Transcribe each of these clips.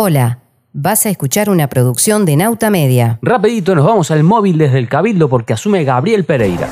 Hola, vas a escuchar una producción de Nauta Media. Rapidito nos vamos al móvil desde el Cabildo porque asume Gabriel Pereira.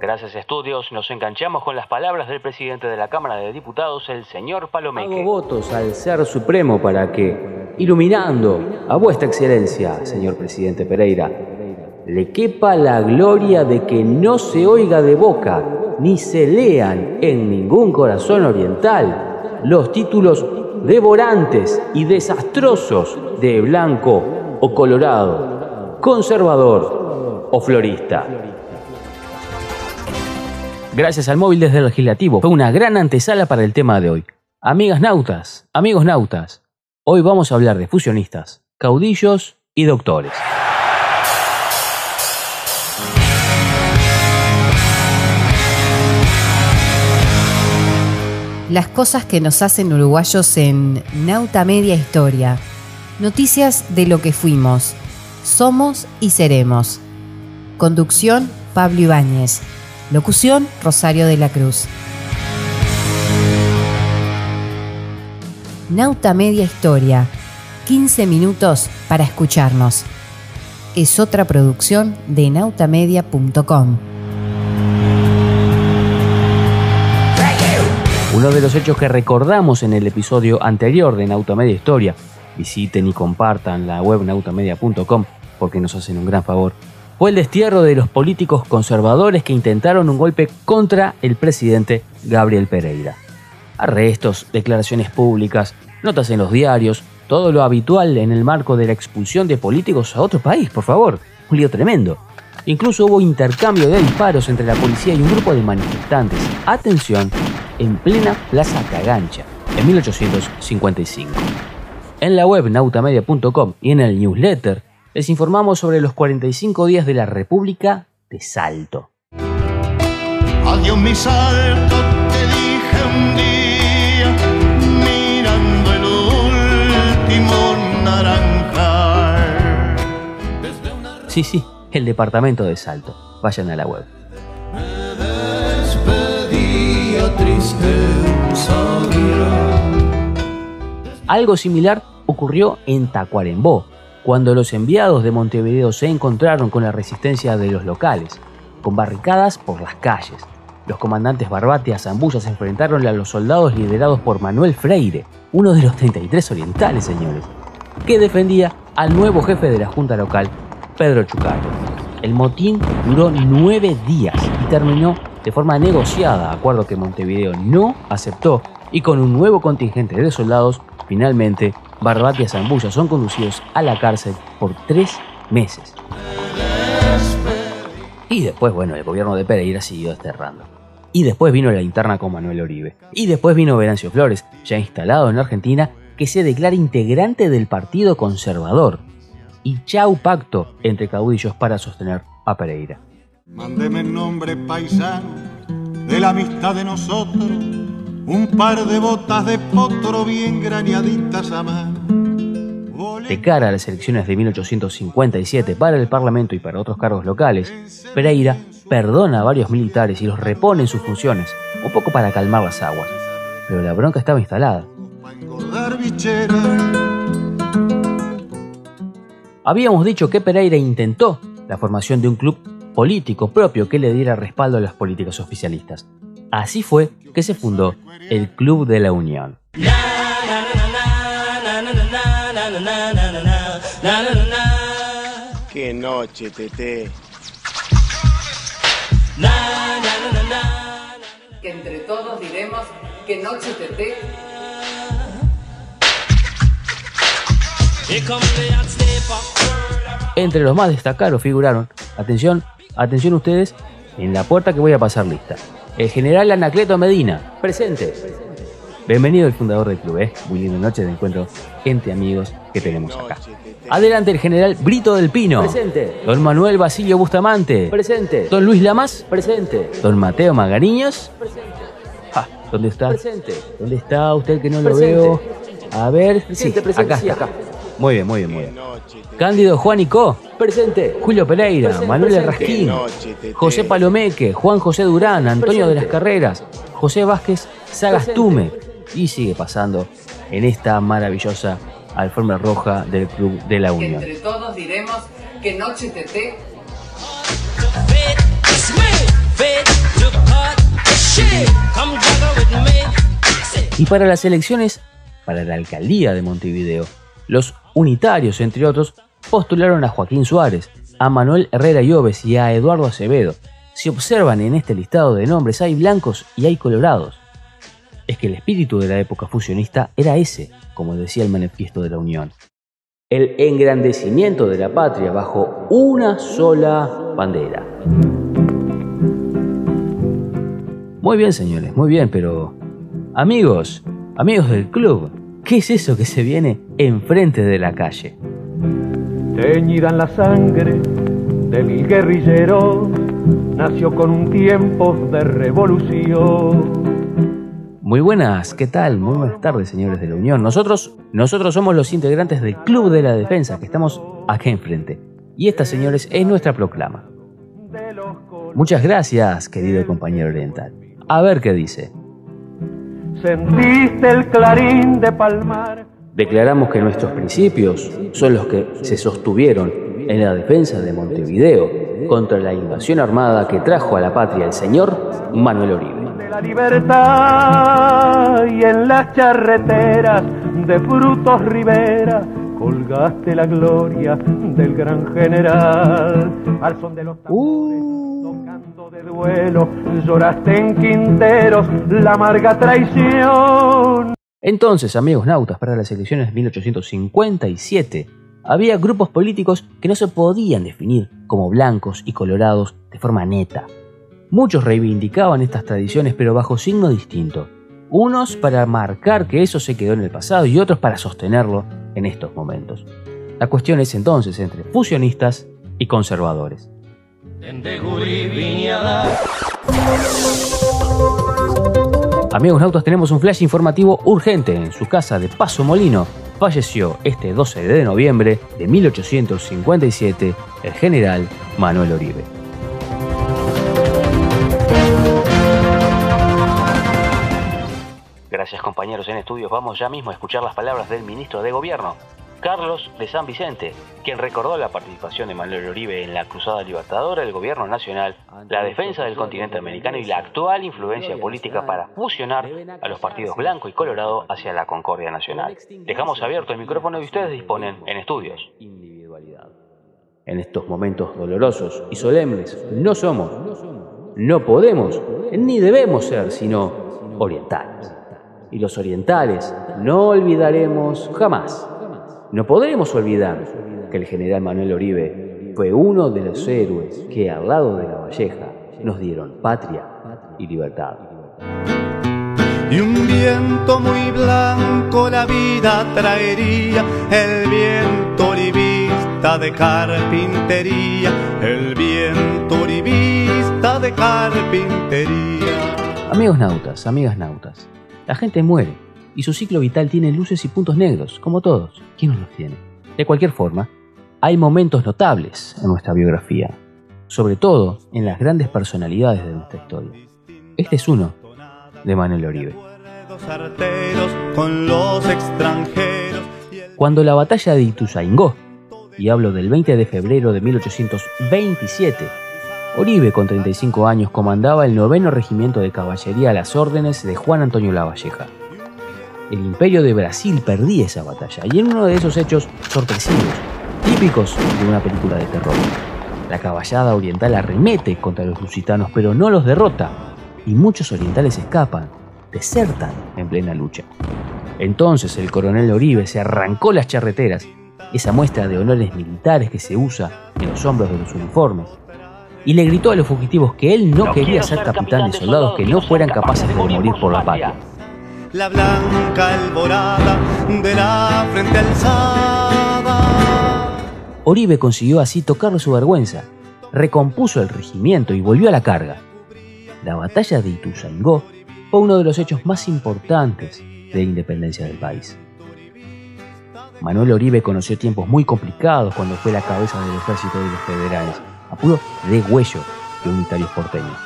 Gracias estudios, nos enganchamos con las palabras del presidente de la Cámara de Diputados, el señor Palomeque. Hago votos al Ser Supremo para que, iluminando a vuestra excelencia, señor presidente Pereira, le quepa la gloria de que no se oiga de boca ni se lean en ningún corazón oriental los títulos devorantes y desastrosos de blanco o colorado, conservador o florista. Gracias al móvil desde el legislativo, fue una gran antesala para el tema de hoy. Amigas nautas, amigos nautas, hoy vamos a hablar de fusionistas, caudillos y doctores. Las cosas que nos hacen uruguayos en Nauta Media Historia. Noticias de lo que fuimos, somos y seremos. Conducción Pablo Ibáñez. Locución Rosario de la Cruz. Nauta Media Historia. 15 minutos para escucharnos. Es otra producción de nautamedia.com. Uno de los hechos que recordamos en el episodio anterior de Nautamedia Historia, visiten y compartan la web nautamedia.com porque nos hacen un gran favor, fue el destierro de los políticos conservadores que intentaron un golpe contra el presidente Gabriel Pereira. Arrestos, declaraciones públicas, notas en los diarios, todo lo habitual en el marco de la expulsión de políticos a otro país, por favor. Un lío tremendo. Incluso hubo intercambio de disparos entre la policía y un grupo de manifestantes. Atención, en plena Plaza Cagancha, en 1855. En la web nautamedia.com y en el newsletter les informamos sobre los 45 días de la República de Salto. Adiós mi salto, te dije un día, mirando el último naranjal. Sí, sí, el departamento de Salto. Vayan a la web. Algo similar ocurrió en Tacuarembó, cuando los enviados de Montevideo se encontraron con la resistencia de los locales, con barricadas por las calles. Los comandantes Barbatia y Zambulla se a los soldados liderados por Manuel Freire, uno de los 33 orientales, señores, que defendía al nuevo jefe de la junta local, Pedro Chucarro. El motín duró nueve días y terminó de forma negociada, acuerdo que Montevideo no aceptó, y con un nuevo contingente de soldados, finalmente Barbatia y Zambulla son conducidos a la cárcel por tres meses. Y después, bueno, el gobierno de Pereira siguió desterrando. Y después vino la interna con Manuel Oribe. Y después vino Venancio Flores, ya instalado en Argentina, que se declara integrante del Partido Conservador. Y chau pacto entre caudillos para sostener a Pereira. Mándeme el nombre paisano de la amistad de nosotros, un par de botas de potro bien graneaditas a mano. De cara a las elecciones de 1857 para el Parlamento y para otros cargos locales, Pereira perdona a varios militares y los repone en sus funciones, un poco para calmar las aguas. Pero la bronca estaba instalada. Habíamos dicho que Pereira intentó la formación de un club político propio que le diera respaldo a las políticas oficialistas. Así fue que se fundó el Club de la Unión. Qué noche, Tete. Que entre todos diremos qué noche, Tete. Entre los más destacados figuraron, atención, Atención ustedes, en la puerta que voy a pasar lista. El general Anacleto Medina, presente. Bienvenido el fundador del club, ¿eh? Muy linda noche de encuentro, gente, amigos que tenemos acá. Adelante el general Brito del Pino. Presente. Don Manuel Basilio Bustamante. Presente. Don Luis Lamas. Presente. Don Mateo Magariños. Presente. Ah, ¿Dónde está? Presente. ¿Dónde está usted que no lo veo? A ver. sí, acá está. Acá. Muy bien, muy bien, muy bien. Cándido Juan Co. Presente. Julio Pereira, Manuel Rasquín, José Palomeque, Juan José Durán, Antonio de las Carreras, José Vázquez Sagastume. Y sigue pasando en esta maravillosa alfombra roja del Club de la Unión. entre todos diremos que Noche TT Y para las elecciones, para la alcaldía de Montevideo, los unitarios, entre otros, postularon a Joaquín Suárez, a Manuel Herrera Lloves y a Eduardo Acevedo. Si observan en este listado de nombres, hay blancos y hay colorados. Es que el espíritu de la época fusionista era ese, como decía el manifiesto de la Unión. El engrandecimiento de la patria bajo una sola bandera. Muy bien, señores, muy bien, pero Amigos, amigos del club, ¿qué es eso que se viene enfrente de la calle? Teñida en la sangre de mil guerrilleros, nació con un tiempo de revolución. Muy buenas, ¿qué tal? Muy buenas tardes, señores de la Unión. Nosotros, nosotros somos los integrantes del Club de la Defensa, que estamos acá enfrente. Y esta, señores, es nuestra proclama. Muchas gracias, querido compañero oriental. A ver qué dice. Sentiste el clarín de palmar. Declaramos que nuestros principios son los que se sostuvieron en la defensa de Montevideo contra la invasión armada que trajo a la patria el señor Manuel Oribe. de la libertad y en las charreteras de frutos ribera colgaste la gloria del gran general al son de los tambores tocando quinteros la amarga traición Entonces, amigos nautas, para las elecciones de 1857, había grupos políticos que no se podían definir como blancos y colorados de forma neta. Muchos reivindicaban estas tradiciones pero bajo signo distinto. Unos para marcar que eso se quedó en el pasado y otros para sostenerlo en estos momentos. La cuestión es entonces entre fusionistas y conservadores. Amigos nautas, tenemos un flash informativo urgente. En su casa de Paso Molino falleció este 12 de noviembre de 1857 el general Manuel Oribe. Gracias compañeros en estudios. Vamos ya mismo a escuchar las palabras del ministro de Gobierno, Carlos de San Vicente, quien recordó la participación de Manuel Oribe en la Cruzada Libertadora del Gobierno Nacional, la defensa del continente americano y la actual influencia política para fusionar a los partidos blanco y colorado hacia la concordia nacional. Dejamos abierto el micrófono y ustedes disponen en estudios. En estos momentos dolorosos y solemnes no somos, no podemos, ni debemos ser sino orientales. Y los orientales no olvidaremos jamás no podremos olvidar que el general Manuel Oribe fue uno de los héroes que al lado de la Valleja nos dieron patria y libertad. Y un viento muy blanco la vida traería, el viento oribista de carpintería, el viento oribista de carpintería. Amigos nautas, amigas nautas, la gente muere y su ciclo vital tiene luces y puntos negros, como todos. ¿Quién no los tiene? De cualquier forma, hay momentos notables en nuestra biografía, sobre todo en las grandes personalidades de nuestra historia. Este es uno de Manuel Oribe. Cuando la batalla de Ituzaingó, y hablo del 20 de febrero de 1827, Oribe, con 35 años, comandaba el noveno regimiento de caballería a las órdenes de Juan Antonio Lavalleja. El imperio de Brasil perdía esa batalla, y en uno de esos hechos sorpresivos, típicos de una película de terror, la caballada oriental arremete contra los lusitanos, pero no los derrota, y muchos orientales escapan, desertan en plena lucha. Entonces el coronel Oribe se arrancó las charreteras, esa muestra de honores militares que se usa en los hombros de los uniformes, y le gritó a los fugitivos que él no, quería ser capitán de soldados que no fueran capaces de morir por la patria. La blanca alborada de la frente alzada. Oribe consiguió así tocarle su vergüenza, recompuso el regimiento y volvió a la carga. La batalla de Ituzaingó fue uno de los hechos más importantes de la independencia del país. Manuel Oribe conoció tiempos muy complicados cuando fue la cabeza del ejército de los federales, a puro de huello de unitarios porteños.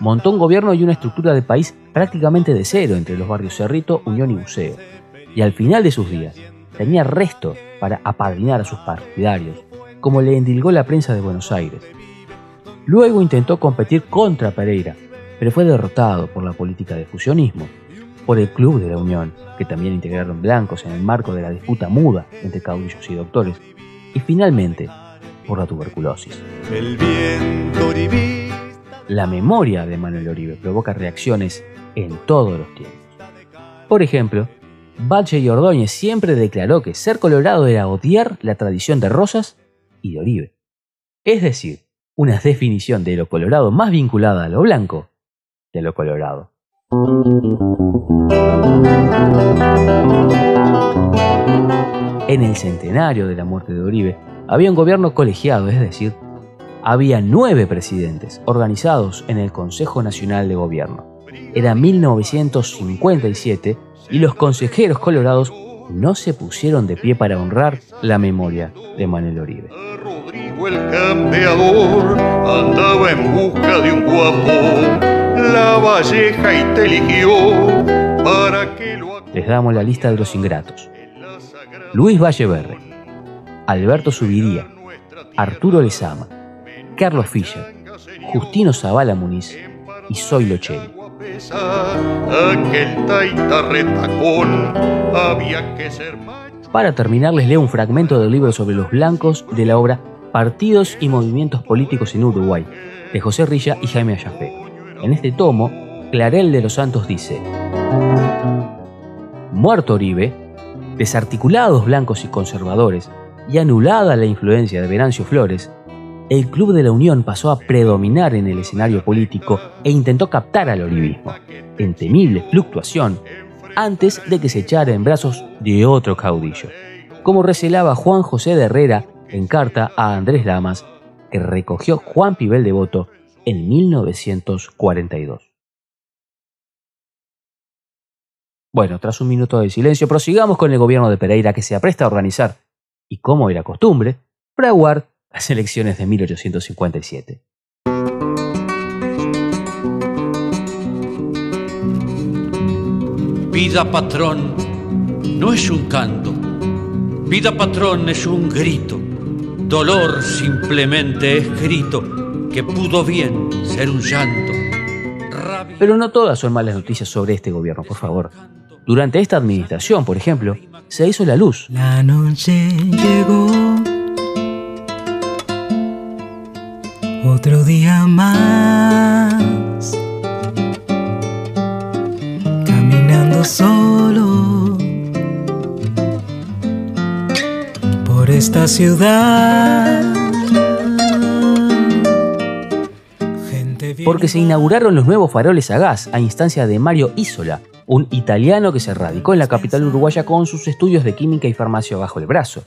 Montó un gobierno y una estructura de país prácticamente de cero entre los barrios Cerrito, Unión y Buceo. y al final de sus días tenía resto para apadrinar a sus partidarios, como le endilgó la prensa de Buenos Aires. Luego intentó competir contra Pereira, pero fue derrotado por la política de fusionismo, por el Club de la Unión, que también integraron blancos en el marco de la disputa muda entre caudillos y doctores, y finalmente por la tuberculosis. El viento La memoria de Manuel Oribe provoca reacciones en todos los tiempos. Por ejemplo, Bache y Ordóñez siempre declaró que ser colorado era odiar la tradición de Rosas y de Oribe. Es decir, una definición de lo colorado más vinculada a lo blanco de lo colorado. En el centenario de la muerte de Oribe había un gobierno colegiado, es decir, había nueve presidentes organizados en el Consejo Nacional de Gobierno. Era 1957 y los consejeros colorados no se pusieron de pie para honrar la memoria de Manuel Oribe. Rodrigo el campeador andaba en busca de un guapo, la valleja y te eligió para que lo Les damos la lista de los ingratos. Luis Valleverre, Alberto Subiría, Arturo Lezama, Carlos Fischer, Justino Zavala Muniz y Zoilo Cheli. Para terminar, les leo un fragmento del libro sobre los blancos de la obra Partidos y Movimientos Políticos en Uruguay, de José Rilla y Jaime Ayafé. En este tomo, Clarel de los Santos dice: Muerto Oribe, desarticulados blancos y conservadores, y anulada la influencia de Venancio Flores, el Club de la Unión pasó a predominar en el escenario político e intentó captar al oribismo, en temible fluctuación, antes de que se echara en brazos de otro caudillo, como recelaba Juan José de Herrera en carta a Andrés Lamas, que recogió Juan Pibel Devoto en 1942. Bueno, tras un minuto de silencio, prosigamos con el gobierno de Pereira que se apresta a organizar, y como era costumbre, fraguar las elecciones de 1857. Vida patrón no es un canto, vida patrón es un grito, dolor simplemente escrito que pudo bien ser un llanto. Rabia- Pero no todas son malas noticias sobre este gobierno, por favor. Durante esta administración, por ejemplo, se hizo la luz. La noche llegó. Otro día más. Caminando solo. Por esta ciudad. Porque se inauguraron los nuevos faroles a gas a instancia de Mario Isola, un italiano que se radicó en la capital uruguaya con sus estudios de química y farmacia bajo el brazo.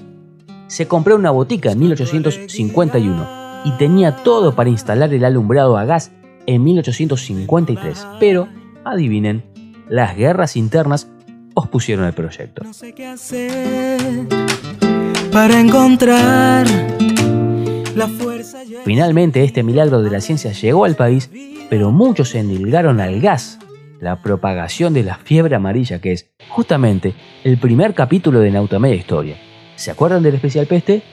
Se compró una botica en 1851 y tenía todo para instalar el alumbrado a gas en 1853, pero, adivinen, las guerras internas pospusieron el proyecto. No sé qué hacer para encontrar la fuerza. Finalmente este milagro de la ciencia llegó al país, pero muchos se endilgaron al gas, la propagación de la fiebre amarilla que es justamente el primer capítulo de Nautamedia Historia. ¿Se acuerdan del especial peste?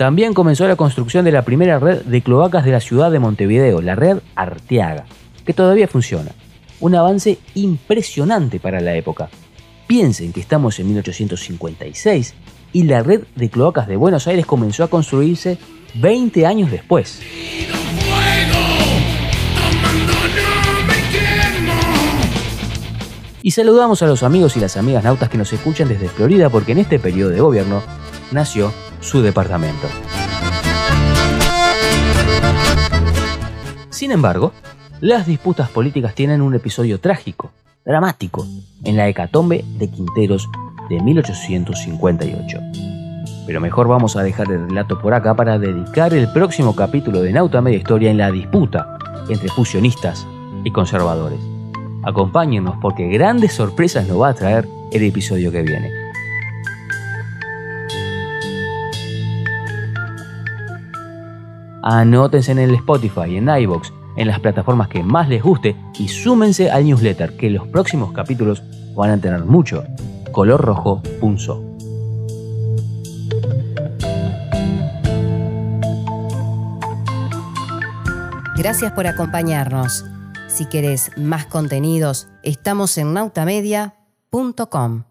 También comenzó la construcción de la primera red de cloacas de la ciudad de Montevideo, la red Arteaga, que todavía funciona. Un avance impresionante para la época. Piensen que estamos en 1856 y la red de cloacas de Buenos Aires comenzó a construirse 20 años después. Y saludamos a los amigos y las amigas nautas que nos escuchan desde Florida porque en este periodo de gobierno nació su departamento. Sin embargo, las disputas políticas tienen un episodio trágico, dramático, en la hecatombe de Quinteros de 1858. Pero mejor vamos a dejar el relato por acá para dedicar el próximo capítulo de Nauta Media Historia en la disputa entre fusionistas y conservadores. Acompáñennos porque grandes sorpresas nos va a traer el episodio que viene. Anótense en el Spotify, en iBox, en las plataformas que más les guste y súmense al newsletter que los próximos capítulos van a tener mucho. colorrojo.so. Gracias por acompañarnos. Si querés más contenidos, estamos en nautamedia.com.